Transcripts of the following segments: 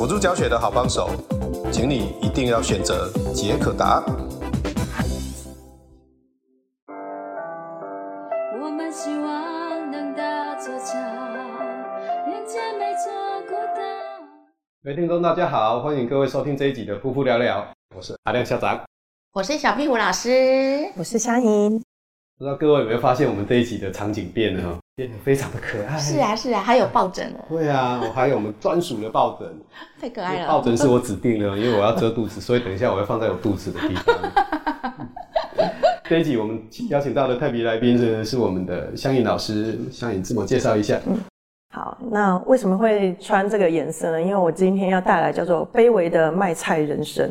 辅助教学的好帮手，请你一定要选择杰可达。我们希望能搭座桥，连接每座孤岛。各位听众，大家好，欢迎各位收听这一集的《夫妇聊聊》，我是阿亮校长，我是小壁虎老师，我是香吟。不知道各位有没有发现，我们这一集的场景变了，变得非常的可爱。是啊，是啊，还有抱枕哦。对啊，我还有我们专属的抱枕，太可爱了。抱枕是我指定的，因为我要遮肚子，所以等一下我要放在有肚子的地方。这一集我们邀请到的特别来宾是是我们的香颖老师，香颖自我介绍一下。嗯，好，那为什么会穿这个颜色呢？因为我今天要带来叫做卑微的卖菜人生。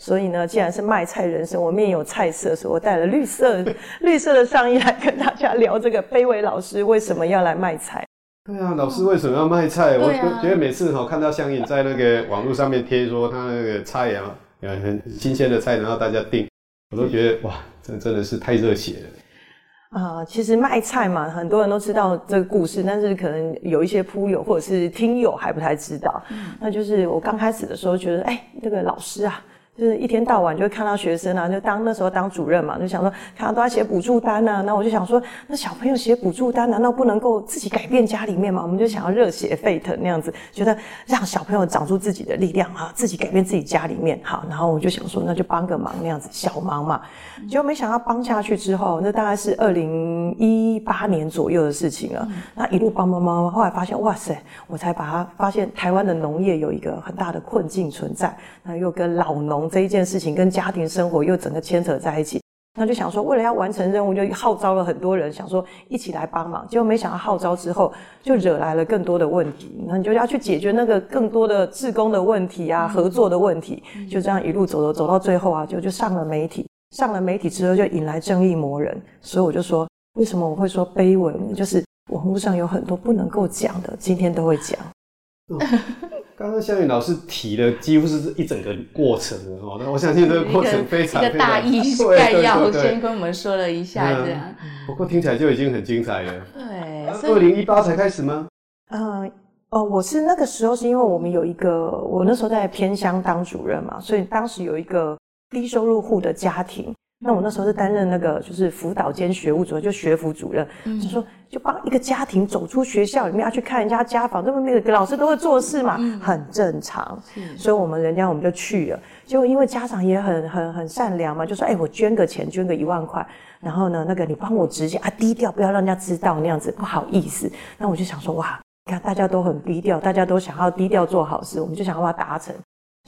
所以呢，既然是卖菜人生，我面有菜色，所以我带了绿色绿色的上衣来跟大家聊这个卑微老师为什么要来卖菜。对啊，老师为什么要卖菜？哦、我觉得每次哈看到香影在那个网络上面贴说他那个菜啊，很新鲜的菜，然后大家订，我都觉得哇，这真的是太热血了。啊、呃，其实卖菜嘛，很多人都知道这个故事，但是可能有一些铺友或者是听友还不太知道。嗯、那就是我刚开始的时候觉得，哎，这个老师啊。就是一天到晚就会看到学生啊，就当那时候当主任嘛，就想说看到都在写补助单啊，那我就想说，那小朋友写补助单难道不能够自己改变家里面吗？我们就想要热血沸腾那样子，觉得让小朋友长出自己的力量啊，自己改变自己家里面好，然后我就想说，那就帮个忙那样子，小忙嘛。结果没想到帮下去之后，那大概是二零一八年左右的事情了。那一路帮帮帮，后来发现哇塞，我才把它发现台湾的农业有一个很大的困境存在，那又跟老农。这一件事情跟家庭生活又整个牵扯在一起，那就想说，为了要完成任务，就号召了很多人，想说一起来帮忙。结果没想到号召之后，就惹来了更多的问题。那你就要去解决那个更多的志工的问题啊，合作的问题。就这样一路走走走到最后啊，就就上了媒体。上了媒体之后，就引来正义魔人。所以我就说，为什么我会说碑文？就是网络上有很多不能够讲的，今天都会讲。刚刚香吟老师提的几乎是一整个过程哦，那我相信这个过程非常非常一个大意概要，先跟我们说了一下这样。不过听起来就已经很精彩了。对，二零一八才开始吗？嗯，哦，我是那个时候是因为我们有一个，我那时候在偏乡当主任嘛，所以当时有一个低收入户的家庭。那我那时候是担任那个就是辅导兼学务主任，就学辅主任，就说就帮一个家庭走出学校里面要去看人家家访，那么那个老师都会做事嘛，很正常。所以我们人家我们就去了，结果因为家长也很很很善良嘛，就说哎、欸、我捐个钱，捐个一万块，然后呢那个你帮我直接啊低调，不要让人家知道那样子不好意思。那我就想说哇，你看大家都很低调，大家都想要低调做好事，我们就想要把它达成。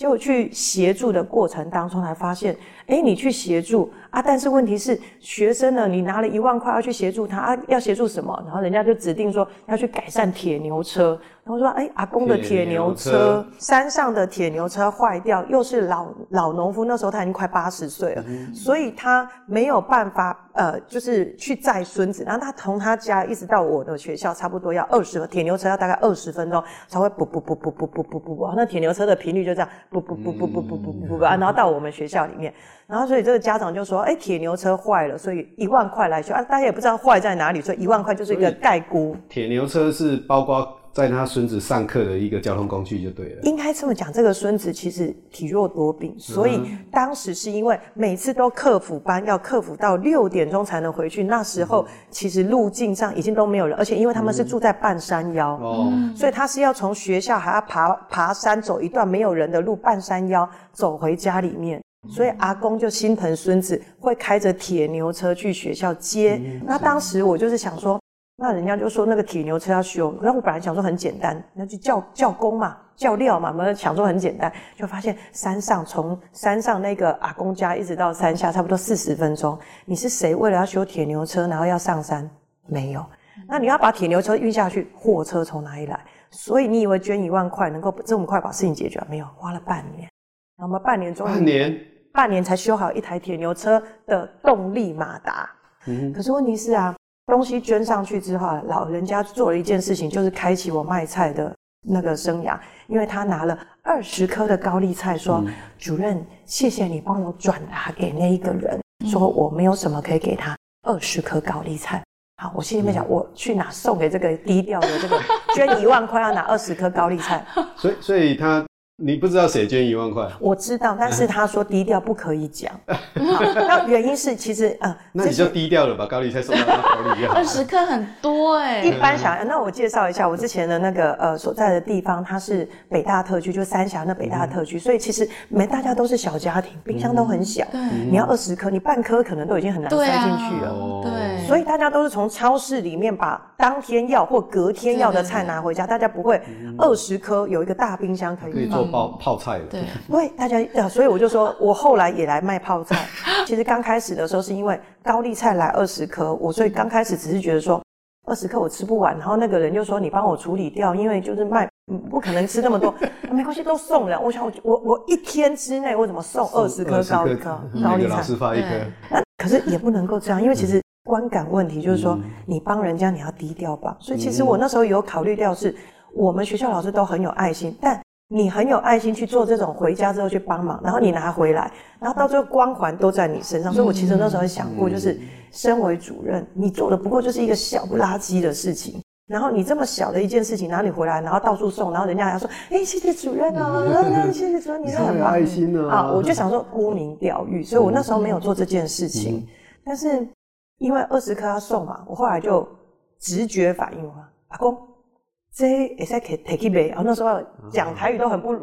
结果去协助的过程当中，才发现，哎，你去协助啊，但是问题是，学生呢，你拿了一万块要去协助他啊，要协助什么？然后人家就指定说要去改善铁牛车。然后说，哎，阿公的铁牛车，山上的铁牛车坏掉，又是老老农夫，那时候他已经快八十岁了，嗯、所以他没有办法，呃，就是去载孙子。然后他从他家一直到我的学校，差不多要二十，铁牛车要大概二十分钟才会不不不不不不不不不，那铁牛车的频率就这样，不不不不不不不不不啊，然后到我们学校里面，然后所以这个家长就说，哎，铁牛车坏了，所以一万块来修啊，大家也不知道坏在哪里，所以一万块就是一个概估。铁牛车是包括。在他孙子上课的一个交通工具就对了。应该这么讲，这个孙子其实体弱多病，所以当时是因为每次都克服班，要克服到六点钟才能回去。那时候其实路径上已经都没有人，而且因为他们是住在半山腰，嗯、所以他是要从学校还要爬爬山走一段没有人的路，半山腰走回家里面。所以阿公就心疼孙子，会开着铁牛车去学校接。嗯、那当时我就是想说。那人家就说那个铁牛车要修，那我本来想说很简单，那就叫叫工嘛，叫料嘛，我们想说很简单，就发现山上从山上那个阿公家一直到山下差不多四十分钟。你是谁？为了要修铁牛车，然后要上山？没有。那你要把铁牛车运下去，货车从哪里来？所以你以为捐一万块能够这么快把事情解决？没有，花了半年。那么半年终于半年，半年才修好一台铁牛车的动力马达。嗯，可是问题是啊，东西捐上去之后，老人家做了一件事情，就是开启我卖菜的那个生涯，因为他拿了二十颗的高丽菜，说：“嗯、主任，谢谢你帮我转达给那一个人，说我没有什么可以给他二十颗高丽菜。”好，我心里面想，我去哪送给这个低调的这个 捐一万块要拿二十颗高丽菜？所以，所以他。你不知道谁捐一万块？我知道，但是他说低调不可以讲。那原因是其实呃，那你就低调了，吧高丽菜送到他手里好。二十克很多哎、欸。一般小孩，那我介绍一下我之前的那个呃所在的地方，它是北大特区，就三峡那北大特区，嗯、所以其实没大家都是小家庭，冰箱都很小。对、嗯。你要二十颗，你半颗可能都已经很难塞进去了。对、啊。对。所以大家都是从超市里面把当天要或隔天要的菜拿回家，大家不会二十颗有一个大冰箱可以做。泡泡菜的，对，会，大家，所以我就说，我后来也来卖泡菜。其实刚开始的时候，是因为高丽菜来二十颗，我所以刚开始只是觉得说二十颗我吃不完，然后那个人就说你帮我处理掉，因为就是卖不可能吃那么多，没关系，都送了。我想我我我一天之内我怎么送二十颗高丽高高丽菜？老师发一颗。那可是也不能够这样，因为其实观感问题就是说，你帮人家你要低调吧。所以其实我那时候有考虑掉，是我们学校老师都很有爱心，但。你很有爱心去做这种回家之后去帮忙，然后你拿回来，然后到最后光环都在你身上。所以我其实那时候想过，就是身为主任，你做的不过就是一个小不拉几的事情，然后你这么小的一件事情，然后你回来，然后到处送，然后人家还要说，哎，谢谢主任哦，谢谢主任，你很有爱心啊。啊，我就想说沽名钓誉，所以我那时候没有做这件事情。但是因为二十颗要送嘛，我后来就直觉反应嘛，阿公。这也是可以 take it 然后那时候讲台语都很不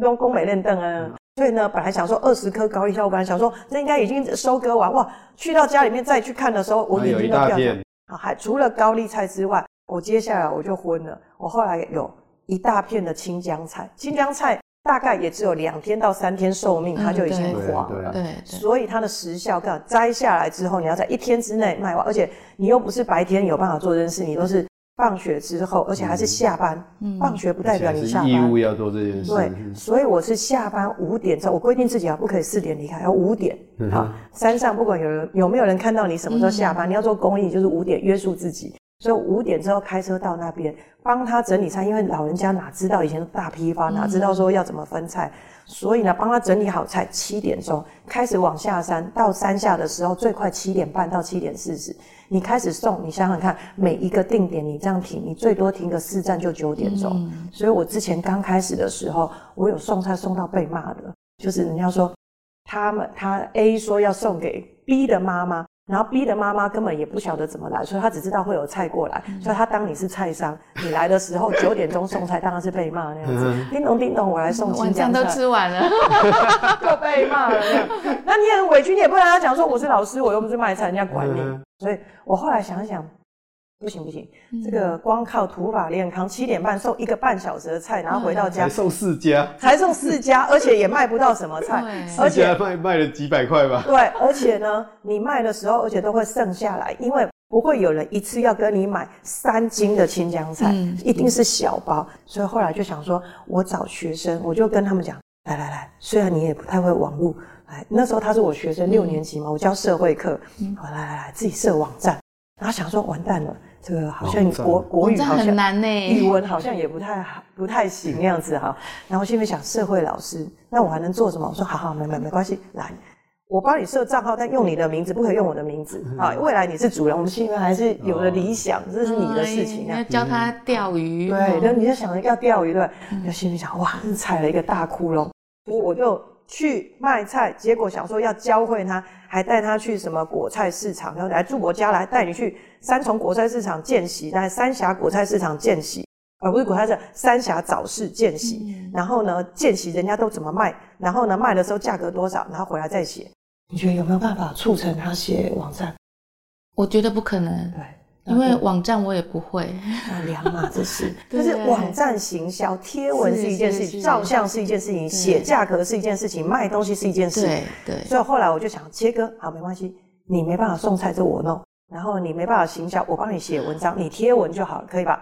用工美练邓啊，所以呢，本来想说二十颗高丽菜，我本来想说这应该已经收割完哇，去到家里面再去看的时候，我眼睛都掉了。啊，还除了高丽菜之外，我接下来我就昏了。我后来有一大片的青江菜，青江菜大概也只有两天到三天寿命，它就已经黄了。对，所以它的时效，刚摘下来之后，你要在一天之内卖完，而且你又不是白天有办法做这件事，你都是。放学之后，而且还是下班。嗯、放学不代表你下班。义务要做这件事。对，所以我是下班五点之后，我规定自己啊不可以四点离开，要五点。嗯、好，山上不管有人有没有人看到你什么时候下班，嗯、你要做公益，就是五点约束自己。所以五点之后开车到那边帮他整理菜，因为老人家哪知道以前大批发，哪知道说要怎么分菜，嗯、所以呢帮他整理好菜，七点钟开始往下山，到山下的时候最快七点半到七点四十。你开始送，你想想看，每一个定点你这样停，你最多停个四站就九点钟。嗯、所以我之前刚开始的时候，我有送菜送到被骂的，就是人家说他们他 A 说要送给 B 的妈妈。然后 B 的妈妈根本也不晓得怎么来，所以她只知道会有菜过来，所以她当你是菜商，你来的时候九点钟送菜，当然是被骂那样子。叮咚叮咚，我来送菜。晚餐都吃完了，就被骂了。那你也很委屈，你也不能跟他讲说我是老师，我又不是卖菜，人家管你。所以我后来想一想。不行不行，这个光靠土法炼钢，七点半送一个半小时的菜，然后回到家才送四家，才送四家，而且也卖不到什么菜，而且卖卖了几百块吧。对，而且呢，你卖的时候，而且都会剩下来，因为不会有人一次要跟你买三斤的青江菜，一定是小包。所以后来就想说，我找学生，我就跟他们讲，来来来，虽然你也不太会网络，来那时候他是我学生六年级嘛，我教社会课，来来来，自己设网站。然后想说完蛋了，这个好像国国语好像很难呢，语文好像也不太好，不太行那样子哈。然后心里想社会老师，那我还能做什么？我说好好，没没没关系，来，我帮你设账号，但用你的名字，不可以用我的名字啊。未来你是主人，我们心里面还是有了理想，这是你的事情。要教他钓鱼，对，然后你就想着要钓鱼，对，就心里想哇，踩了一个大窟窿，我我就。去卖菜，结果想说要教会他，还带他去什么果菜市场，然后来住我家来带你去三重果菜市场见习，在三峡果菜市场见习，而不是果菜市三峡早市见习。嗯、然后呢，见习人家都怎么卖，然后呢卖的时候价格多少，然后回来再写。你觉得有没有办法促成他写网站？我觉得不可能。对。因为网站我也不会，那 两码子事。就是网站行销，贴文是一件事情，照相是一件事情，写价格是一件事情，卖东西是一件事。对对。所以后来我就想切割，好，没关系，你没办法送菜，就我弄。然后你没办法行销，我帮你写文章，你贴文就好了，可以吧？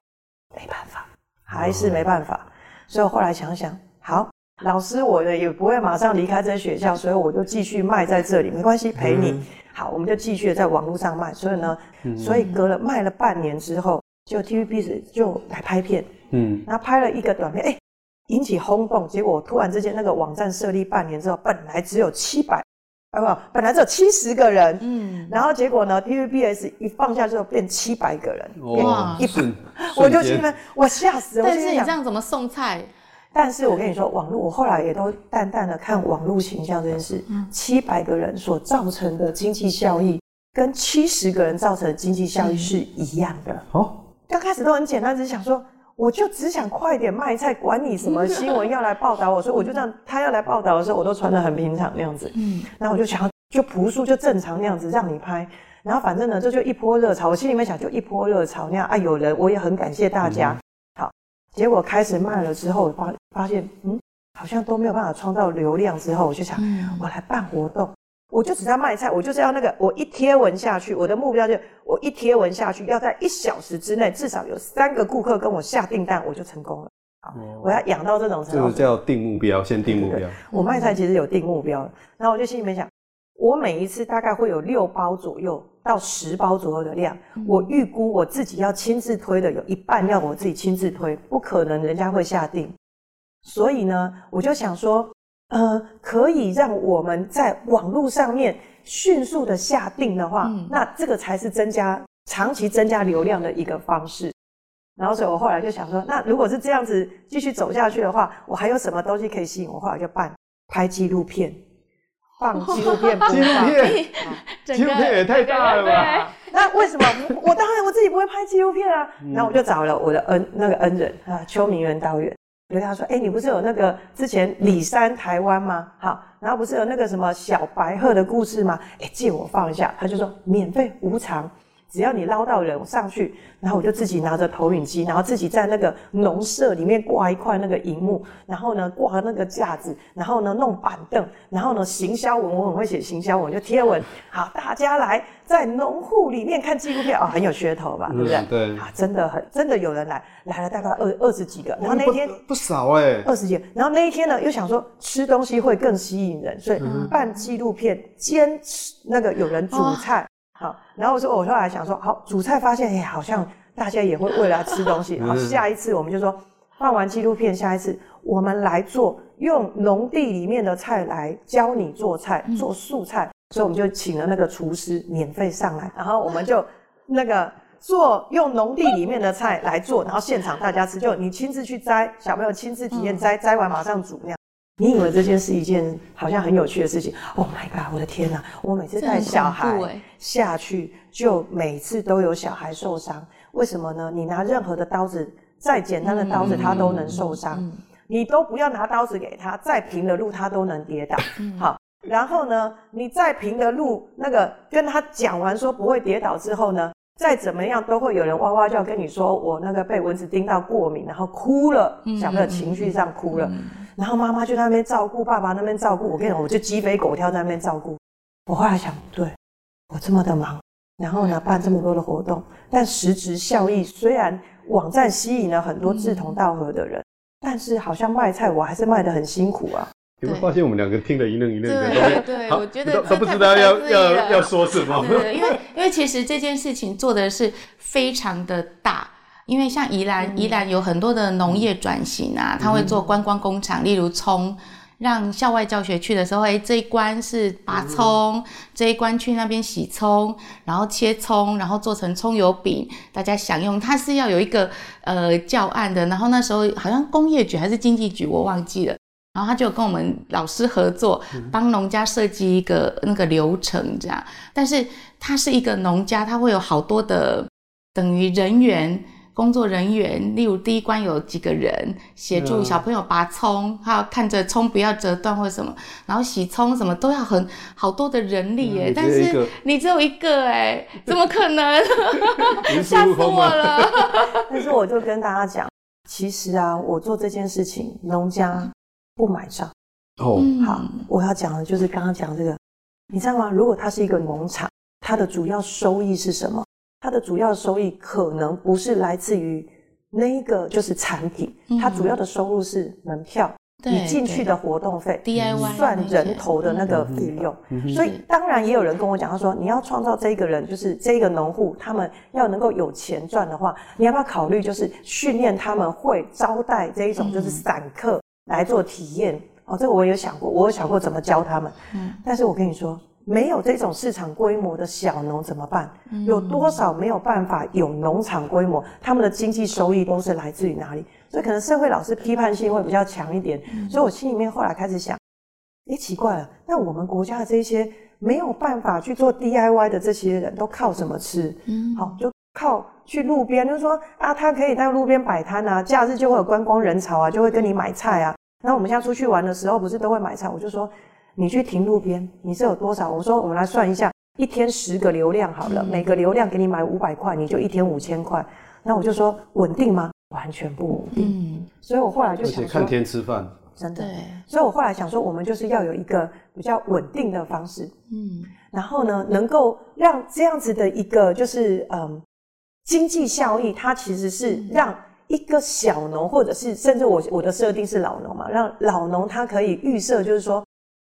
没办法，还是没办法。所以我后来想想，好，老师我呢也不会马上离开这学校，所以我就继续卖在这里，没关系，陪你。嗯、好，我们就继续在网络上卖。所以呢，嗯、所以隔了卖了半年之后，就 TVBS 就来拍片，嗯，然后拍了一个短片，哎，引起轰动。结果突然之间，那个网站设立半年之后，本来只有七百，啊不，本来只有七十个人，嗯，然后结果呢，TVBS 一放下之后变七百个人，哇，一瞬，我就去那，我吓死了。但是你这样怎么送菜？但是我跟你说，网络我后来也都淡淡的看网络形象这件事，七百个人所造成的经济效益，跟七十个人造成的经济效益是一样的。哦。刚开始都很简单，只是想说，我就只想快点卖菜，管你什么新闻要来报道我，所以我就这样，他要来报道的时候，我都穿得很平常那样子。嗯，然后我就想，就朴素，就正常那样子让你拍。然后反正呢，这就一波热潮，我心里面想，就一波热潮那样啊，有人，我也很感谢大家。结果开始卖了之后，发发现，嗯，好像都没有办法创造流量。之后我就想，我来办活动。我就只要卖菜，我就是要那个，我一贴文下去，我的目标就是我一贴文下去，要在一小时之内至少有三个顾客跟我下订单，我就成功了。好，我要养到这种程度。就是叫定目标，先定目标。我卖菜其实有定目标，然后我就心里面想，我每一次大概会有六包左右到十包左右的量，我预估我自己要亲自推的有一半要我自己亲自推，不可能人家会下定，所以呢，我就想说。呃，可以让我们在网络上面迅速的下定的话，嗯、那这个才是增加长期增加流量的一个方式。然后，所以我后来就想说，那如果是这样子继续走下去的话，我还有什么东西可以吸引我？后来就办拍纪录片，放纪录片，纪录片，纪录片也太大了吧？那为什么我当然我自己不会拍纪录片啊？然后我就找了我的恩那个恩人啊，邱明元导演。就跟他说：“哎、欸，你不是有那个之前李山台湾吗？好，然后不是有那个什么小白鹤的故事吗？哎、欸，借我放一下。”他就说：“免费无偿。”只要你捞到人我上去，然后我就自己拿着投影机，然后自己在那个农舍里面挂一块那个荧幕，然后呢挂那个架子，然后呢弄板凳，然后呢行销文，我很会写行销文，就贴文，好，大家来在农户里面看纪录片，哦，很有噱头吧，对不对？嗯、对，啊，真的很真的有人来，来了大概二二十几个，然后那一天不，不少哎、欸，二十几个，然后那一天呢又想说吃东西会更吸引人，所以办纪录片兼吃那个有人煮菜。哦好，然后我说，我后来想说，好，煮菜发现，哎，好像大家也会为了吃东西。好，下一次我们就说，放完纪录片，下一次我们来做用农地里面的菜来教你做菜，做素菜。所以我们就请了那个厨师免费上来，然后我们就那个做用农地里面的菜来做，然后现场大家吃，就你亲自去摘，小朋友亲自体验摘，摘完马上煮那样。你以为这件是一件好像很有趣的事情？Oh my god！我的天哪！我每次带小孩下去，就每次都有小孩受伤。为什么呢？你拿任何的刀子，再简单的刀子，他都能受伤。你都不要拿刀子给他，再平的路他都能跌倒。好，然后呢，你再平的路，那个跟他讲完说不会跌倒之后呢，再怎么样都会有人哇哇叫跟你说，我那个被蚊子叮到过敏，然后哭了，小朋友情绪上哭了。然后妈妈就在那边照顾，爸爸那边照顾。我跟你讲，我就鸡飞狗跳在那边照顾。我后来想，对，我这么的忙，然后呢办这么多的活动，但实质效益虽然网站吸引了很多志同道合的人，嗯、但是好像卖菜我还是卖得很辛苦啊。有没有发现我们两个听得一愣一愣的？对对，我觉得都不知道要要要说什么。对，因为因为其实这件事情做的是非常的大。因为像宜兰，宜兰有很多的农业转型啊，他会做观光工厂，例如葱，让校外教学去的时候，哎，这一关是拔葱，这一关去那边洗葱，然后切葱，然后做成葱油饼，大家享用。它是要有一个呃教案的，然后那时候好像工业局还是经济局，我忘记了，然后他就跟我们老师合作，帮农家设计一个那个流程这样。但是他是一个农家，他会有好多的等于人员。工作人员，例如第一关有几个人协助小朋友拔葱，还有看着葱不要折断或什么，然后洗葱什么都要很好多的人力耶。但是你只有一个哎，怎么可能？吓死我了！但是我就跟大家讲，其实啊，我做这件事情，农家不买账。哦，好，我要讲的就是刚刚讲这个，你知道吗？如果它是一个农场，它的主要收益是什么？它的主要收益可能不是来自于那一个就是产品，它主要的收入是门票。你进去的活动费，DIY 算人头的那个费用，所以当然也有人跟我讲，他说你要创造这一个人，就是这个农户，他们要能够有钱赚的话，你要不要考虑就是训练他们会招待这一种就是散客来做体验？哦，这个我有想过，我有想过怎么教他们。嗯，但是我跟你说，没有这种市场规模的小农怎么办？有多少没有办法有农场规模，他们的经济收益都是来自于哪里？所以可能社会老师批判性会比较强一点，嗯、所以我心里面后来开始想，诶，奇怪了，那我们国家的这些没有办法去做 DIY 的这些人都靠什么吃？嗯，好，就靠去路边，就是说啊，他可以在路边摆摊啊，假日就会有观光人潮啊，就会跟你买菜啊。那我们现在出去玩的时候，不是都会买菜？我就说，你去停路边，你是有多少？我说，我们来算一下，一天十个流量好了，嗯、每个流量给你买五百块，你就一天五千块。那我就说，稳定吗？完全不稳定，嗯，所以我后来就想说，看天吃饭，真的。对，所以我后来想说，我们就是要有一个比较稳定的方式，嗯，然后呢，能够让这样子的一个就是嗯经济效益，它其实是让一个小农，或者是甚至我我的设定是老农嘛，让老农他可以预设，就是说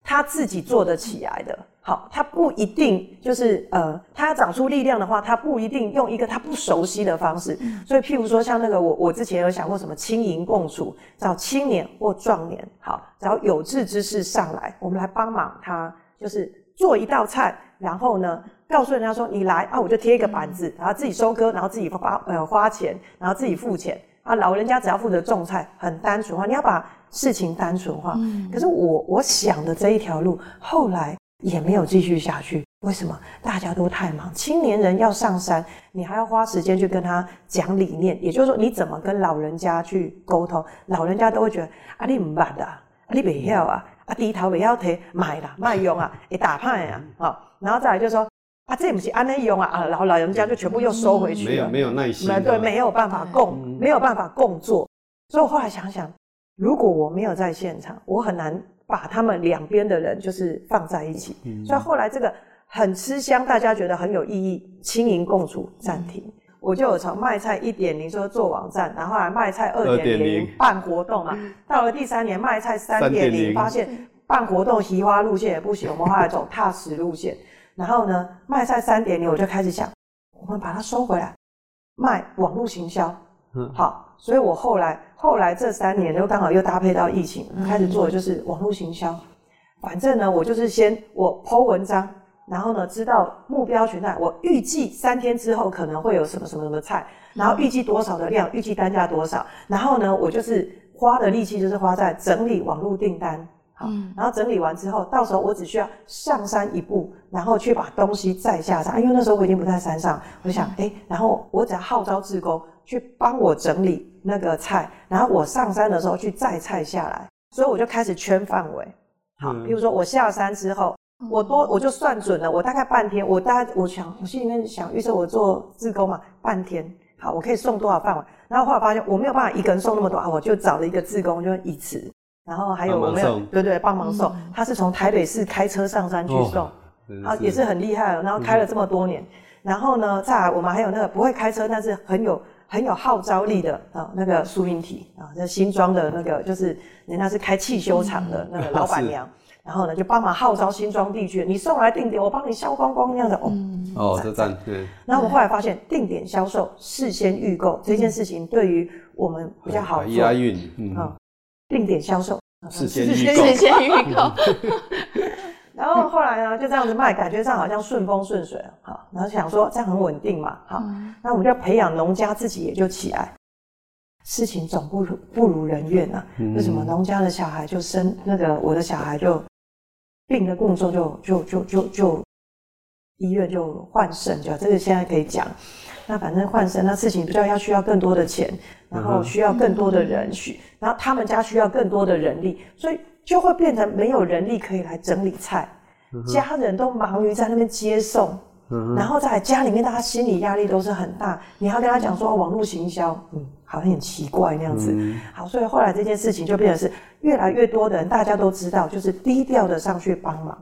他自己做得起来的。好，他不一定就是呃，他要长出力量的话，他不一定用一个他不熟悉的方式。所以，譬如说像那个我我之前有想过什么青银共处，找青年或壮年，好，找有志之士上来，我们来帮忙他，就是做一道菜，然后呢，告诉人家说你来啊，我就贴一个板子，然后自己收割，然后自己花呃花钱，然后自己付钱啊，老人家只要负责种菜，很单纯化，你要把事情单纯化。嗯。可是我我想的这一条路后来。也没有继续下去，为什么？大家都太忙。青年人要上山，你还要花时间去跟他讲理念，也就是说，你怎么跟老人家去沟通？老人家都会觉得啊，你唔办的，啊，你不要啊，啊，低头不要提，买啦，卖用啊，会打牌啊，好，然后再来就说啊，这不是安内用啊，啊，然后老人家就全部又收回去了，没有没有耐心，对，没有办法共，没有办法共做。所以我后来想想，如果我没有在现场，我很难。把他们两边的人就是放在一起，嗯、所以后来这个很吃香，大家觉得很有意义，青银共处暂停。嗯、我就有从卖菜一点零说做网站，然后来卖菜二点零办活动嘛，到了第三年卖菜三点零，发现办活动移花路线也不行，我们后来走踏实路线。然后呢，卖菜三点零，我就开始想，我们把它收回来，卖网络行销，嗯，好，所以我后来。后来这三年又刚好又搭配到疫情，开始做的就是网络行销。反正呢，我就是先我 po 文章，然后呢知道目标群在，我预计三天之后可能会有什么什么什么菜，然后预计多少的量，预计单价多少，然后呢我就是花的力气就是花在整理网络订单，好，然后整理完之后，到时候我只需要上山一步，然后去把东西再下山，因为那时候我已经不在山上，我就想，诶，然后我只要号召志工去帮我整理。那个菜，然后我上山的时候去载菜下来，所以我就开始圈范围。好，比如说我下山之后，我多我就算准了，我大概半天，我大概我想我心里面想预测我做志工嘛，半天，好，我可以送多少饭碗？然后后来发现我没有办法一个人送那么多啊，我就找了一个志工，就一次，然后还有我没有对对帮忙送，他是从台北市开车上山去送，啊也是很厉害了，然后开了这么多年，然后呢，再来我们还有那个不会开车，但是很有。很有号召力的啊，那个苏云体啊，这新庄的那个就是人家是开汽修厂的那个 老板娘，然后呢就帮忙号召新庄地区，你送来定点，我帮你销光光那样的哦。哦，这赞对。那我们后来发现，定点销售、事先预购这件事情，对于我们比较好做。押韵，嗯，定点销售，事先预购，事先预购。然后后来呢，就这样子卖，感觉上好像顺风顺水，好，然后想说这样很稳定嘛，好，那我们就培养农家自己也就起来，事情总不如不如人愿啊。为什么农家的小孩就生那个我的小孩就病得更重，就就就就就医院就换肾，就这个现在可以讲。那反正换肾那事情比较要需要更多的钱，然后需要更多的人需，然后他们家需要更多的人力，所以。就会变成没有人力可以来整理菜，家人都忙于在那边接送，然后在家里面，大家心理压力都是很大。你要跟他讲说网络行销，嗯，好像很奇怪那样子。好，所以后来这件事情就变成是越来越多的人，大家都知道，就是低调的上去帮忙。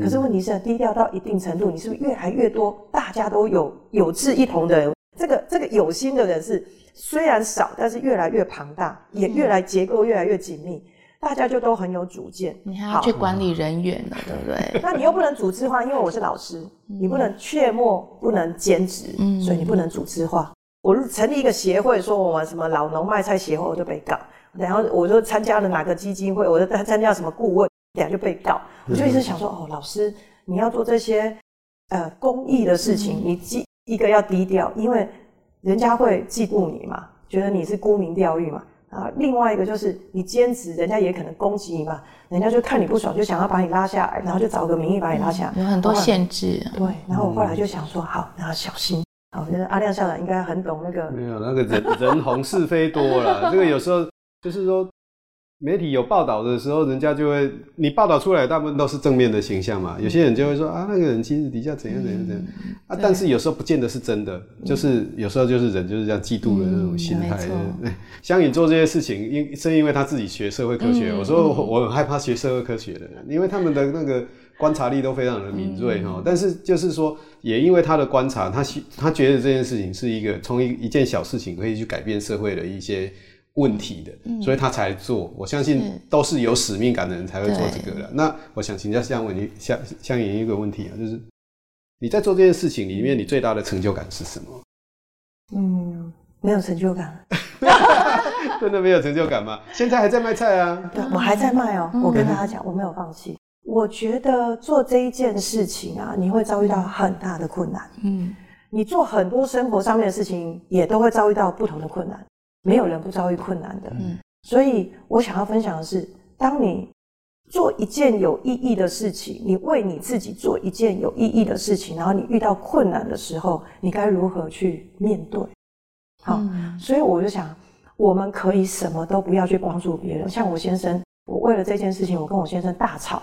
可是问题是，低调到一定程度，你是不是越来越多，大家都有有志一同的人这个这个有心的人是虽然少，但是越来越庞大，也越来结构越来越紧密。大家就都很有主见，你还要去管理人员呢，对不对？那你又不能组织化，因为我是老师，嗯、你不能切莫不能兼职，嗯、所以你不能组织化。我成立一个协会，说我们什么老农卖菜协会，我就被告。然后我就参加了哪个基金会，我就参加什么顾问，等下就被告。我就一直想说，哦，老师，你要做这些呃公益的事情，你记一个要低调，因为人家会嫉妒你嘛，觉得你是沽名钓誉嘛。啊，另外一个就是你兼职，人家也可能攻击你嘛，人家就看你不爽，就想要把你拉下来，然后就找个名义把你拉下来，有很多限制。对，然后我后来就想说，好，那要小心。好，我觉得阿亮校长应该很懂那个。没有，那个人人红是非多了，这个有时候就是说。媒体有报道的时候，人家就会你报道出来，大部分都是正面的形象嘛。有些人就会说啊，那个人其实底下怎样怎样怎样、嗯、啊，但是有时候不见得是真的，嗯、就是有时候就是人就是这样嫉妒的那种心态。香颖 做这些事情，因是因为他自己学社会科学。嗯、我说我很害怕学社会科学的人，因为他们的那个观察力都非常的敏锐哈。嗯、但是就是说，也因为他的观察，他他觉得这件事情是一个从一一件小事情可以去改变社会的一些。问题的，嗯、所以他才做。我相信都是有使命感的人才会做这个的。那我想请教香颖，香香颖一个问题啊，就是你在做这件事情里面，你最大的成就感是什么？嗯，没有成就感。真的没有成就感吗？现在还在卖菜啊？对，我还在卖哦、我跟大家讲，我没有放弃。我觉得做这一件事情啊，你会遭遇到很大的困难。嗯，你做很多生活上面的事情，也都会遭遇到不同的困难。没有人不遭遇困难的，嗯，所以我想要分享的是，当你做一件有意义的事情，你为你自己做一件有意义的事情，然后你遇到困难的时候，你该如何去面对？好，嗯，所以我就想，我们可以什么都不要去帮助别人。像我先生，我为了这件事情，我跟我先生大吵，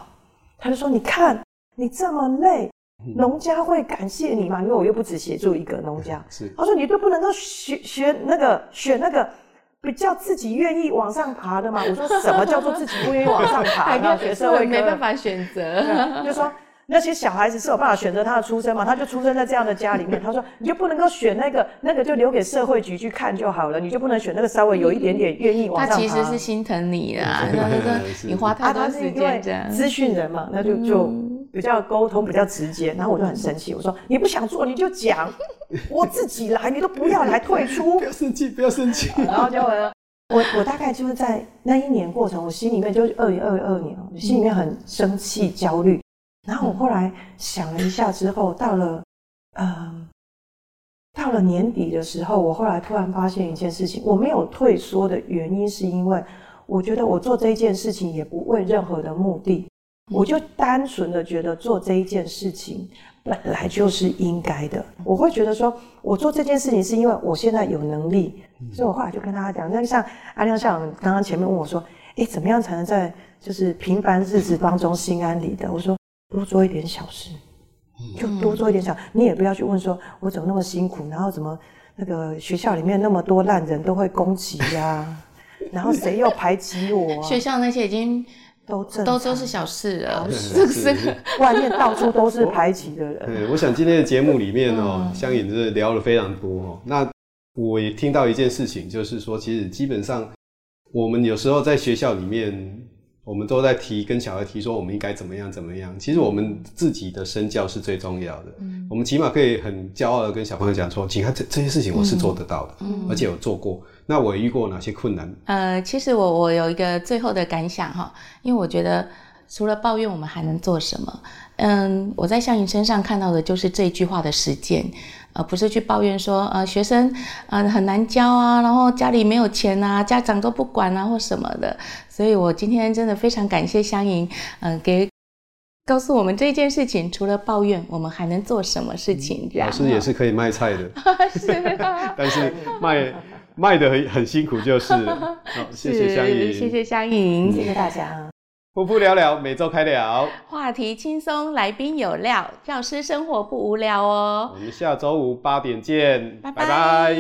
他就说：“你看，你这么累。”农家会感谢你嘛？因为我又不只协助一个农家。是，他说你都不能够选选那个选那个比较自己愿意往上爬的吗？我说什么叫做自己不愿意往上爬？还学社会没办法选择。就说那些小孩子是有办法选择他的出生嘛？他就出生在这样的家里面。他说你就不能够选那个那个就留给社会局去看就好了，你就不能选那个稍微有一点点愿意往上爬。他其实是心疼你啊，他说 你花太多时间这样。资讯人嘛，那就就。比较沟通比较直接，然后我就很生气，我说你不想做你就讲，我自己来，你都不要来退出。不要生气，不要生气。然后就我我大概就是在那一年过程，我心里面就是二零二二年，我心里面很生气焦虑。然后我后来想了一下之后，到了嗯到了年底的时候，我后来突然发现一件事情，我没有退缩的原因是因为我觉得我做这一件事情也不为任何的目的。我就单纯的觉得做这一件事情本来就是应该的。我会觉得说，我做这件事情是因为我现在有能力，所以我后来就跟大家讲，那像阿亮校长刚刚前面问我说，诶，怎么样才能在就是平凡日子当中心安理得？我说多做一点小事，就多做一点小，你也不要去问说我怎么那么辛苦，然后怎么那个学校里面那么多烂人都会攻击呀，然后谁又排挤我？学校那些已经。都都都是小事了，是不是？外面到处都是排挤的人。对，我想今天的节目里面哦，香颖是聊了非常多哦。那我也听到一件事情，就是说，其实基本上我们有时候在学校里面，我们都在提跟小孩提说，我们应该怎么样怎么样。其实我们自己的身教是最重要的。嗯，我们起码可以很骄傲的跟小朋友讲说，请看这这些事情我是做得到的，嗯，而且有做过。那我遇过哪些困难？呃，其实我我有一个最后的感想哈，因为我觉得除了抱怨，我们还能做什么？嗯，我在香颖身上看到的就是这句话的实践，而不是去抱怨说呃学生呃很难教啊，然后家里没有钱啊，家长都不管啊或什么的。所以我今天真的非常感谢香颖，嗯、呃，给告诉我们这件事情，除了抱怨，我们还能做什么事情？这样，老师也是可以卖菜的，是啊，但是卖。卖的很很辛苦，就是。好，谢谢香颖，谢谢香颖，谢谢大家。噗噗聊聊，每周开聊，话题轻松，来宾有料，教师生活不无聊哦。我们下周五八点见，拜拜。